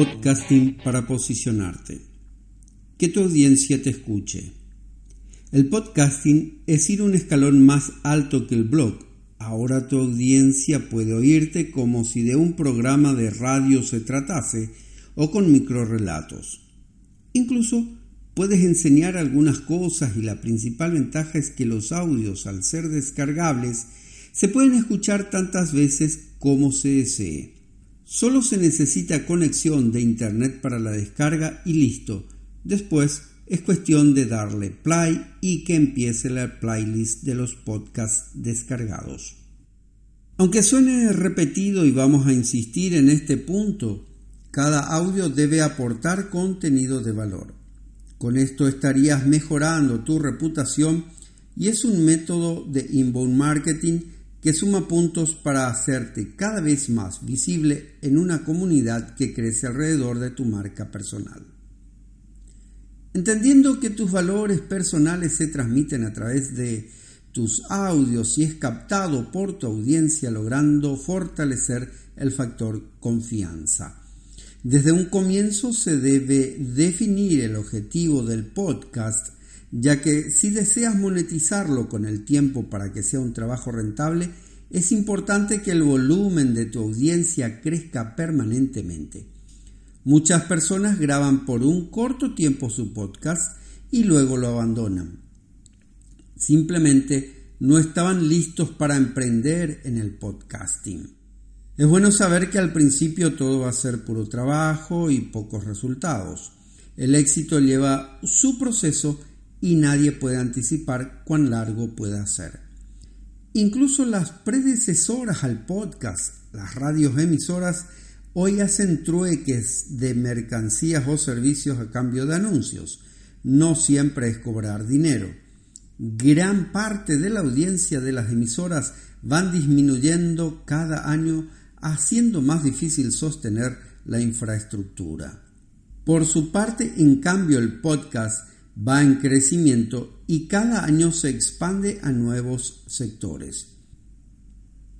Podcasting para posicionarte. Que tu audiencia te escuche. El podcasting es ir un escalón más alto que el blog. Ahora tu audiencia puede oírte como si de un programa de radio se tratase o con microrelatos. Incluso puedes enseñar algunas cosas y la principal ventaja es que los audios, al ser descargables, se pueden escuchar tantas veces como se desee. Solo se necesita conexión de Internet para la descarga y listo. Después es cuestión de darle play y que empiece la playlist de los podcasts descargados. Aunque suene repetido y vamos a insistir en este punto, cada audio debe aportar contenido de valor. Con esto estarías mejorando tu reputación y es un método de inbound marketing que suma puntos para hacerte cada vez más visible en una comunidad que crece alrededor de tu marca personal. Entendiendo que tus valores personales se transmiten a través de tus audios y es captado por tu audiencia logrando fortalecer el factor confianza. Desde un comienzo se debe definir el objetivo del podcast ya que si deseas monetizarlo con el tiempo para que sea un trabajo rentable, es importante que el volumen de tu audiencia crezca permanentemente. Muchas personas graban por un corto tiempo su podcast y luego lo abandonan. Simplemente no estaban listos para emprender en el podcasting. Es bueno saber que al principio todo va a ser puro trabajo y pocos resultados. El éxito lleva su proceso y nadie puede anticipar cuán largo pueda ser. Incluso las predecesoras al podcast, las radios emisoras, hoy hacen trueques de mercancías o servicios a cambio de anuncios. No siempre es cobrar dinero. Gran parte de la audiencia de las emisoras van disminuyendo cada año, haciendo más difícil sostener la infraestructura. Por su parte, en cambio, el podcast va en crecimiento y cada año se expande a nuevos sectores.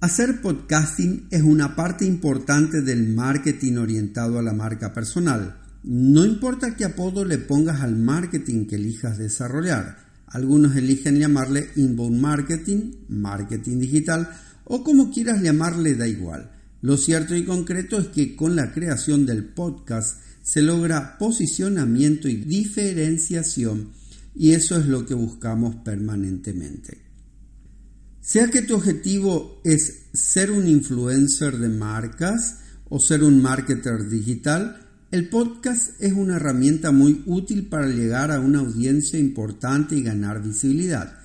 Hacer podcasting es una parte importante del marketing orientado a la marca personal. No importa qué apodo le pongas al marketing que elijas desarrollar. Algunos eligen llamarle inbound marketing, marketing digital o como quieras llamarle da igual. Lo cierto y concreto es que con la creación del podcast se logra posicionamiento y diferenciación y eso es lo que buscamos permanentemente. Sea que tu objetivo es ser un influencer de marcas o ser un marketer digital, el podcast es una herramienta muy útil para llegar a una audiencia importante y ganar visibilidad.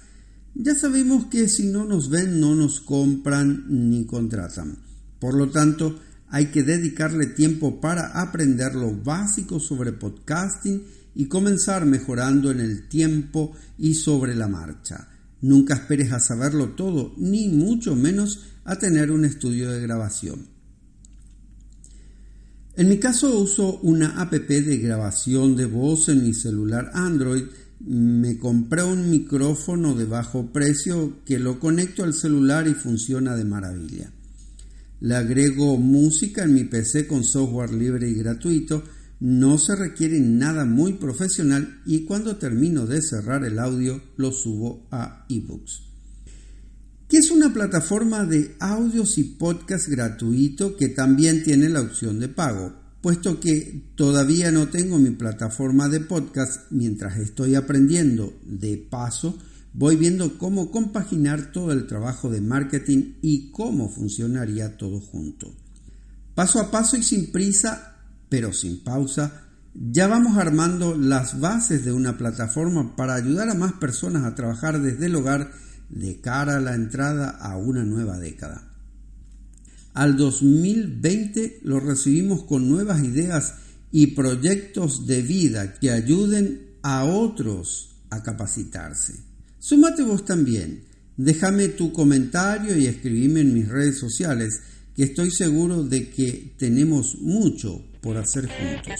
Ya sabemos que si no nos ven no nos compran ni contratan. Por lo tanto, hay que dedicarle tiempo para aprender lo básico sobre podcasting y comenzar mejorando en el tiempo y sobre la marcha. Nunca esperes a saberlo todo, ni mucho menos a tener un estudio de grabación. En mi caso uso una app de grabación de voz en mi celular Android. Me compré un micrófono de bajo precio que lo conecto al celular y funciona de maravilla le agrego música en mi PC con software libre y gratuito, no se requiere nada muy profesional y cuando termino de cerrar el audio lo subo a ebooks. Que es una plataforma de audios y podcast gratuito que también tiene la opción de pago. puesto que todavía no tengo mi plataforma de podcast mientras estoy aprendiendo de paso, voy viendo cómo compaginar todo el trabajo de marketing y cómo funcionaría todo junto. Paso a paso y sin prisa, pero sin pausa, ya vamos armando las bases de una plataforma para ayudar a más personas a trabajar desde el hogar de cara a la entrada a una nueva década. Al 2020 lo recibimos con nuevas ideas y proyectos de vida que ayuden a otros a capacitarse. Súmate vos también. Déjame tu comentario y escribime en mis redes sociales que estoy seguro de que tenemos mucho por hacer juntos.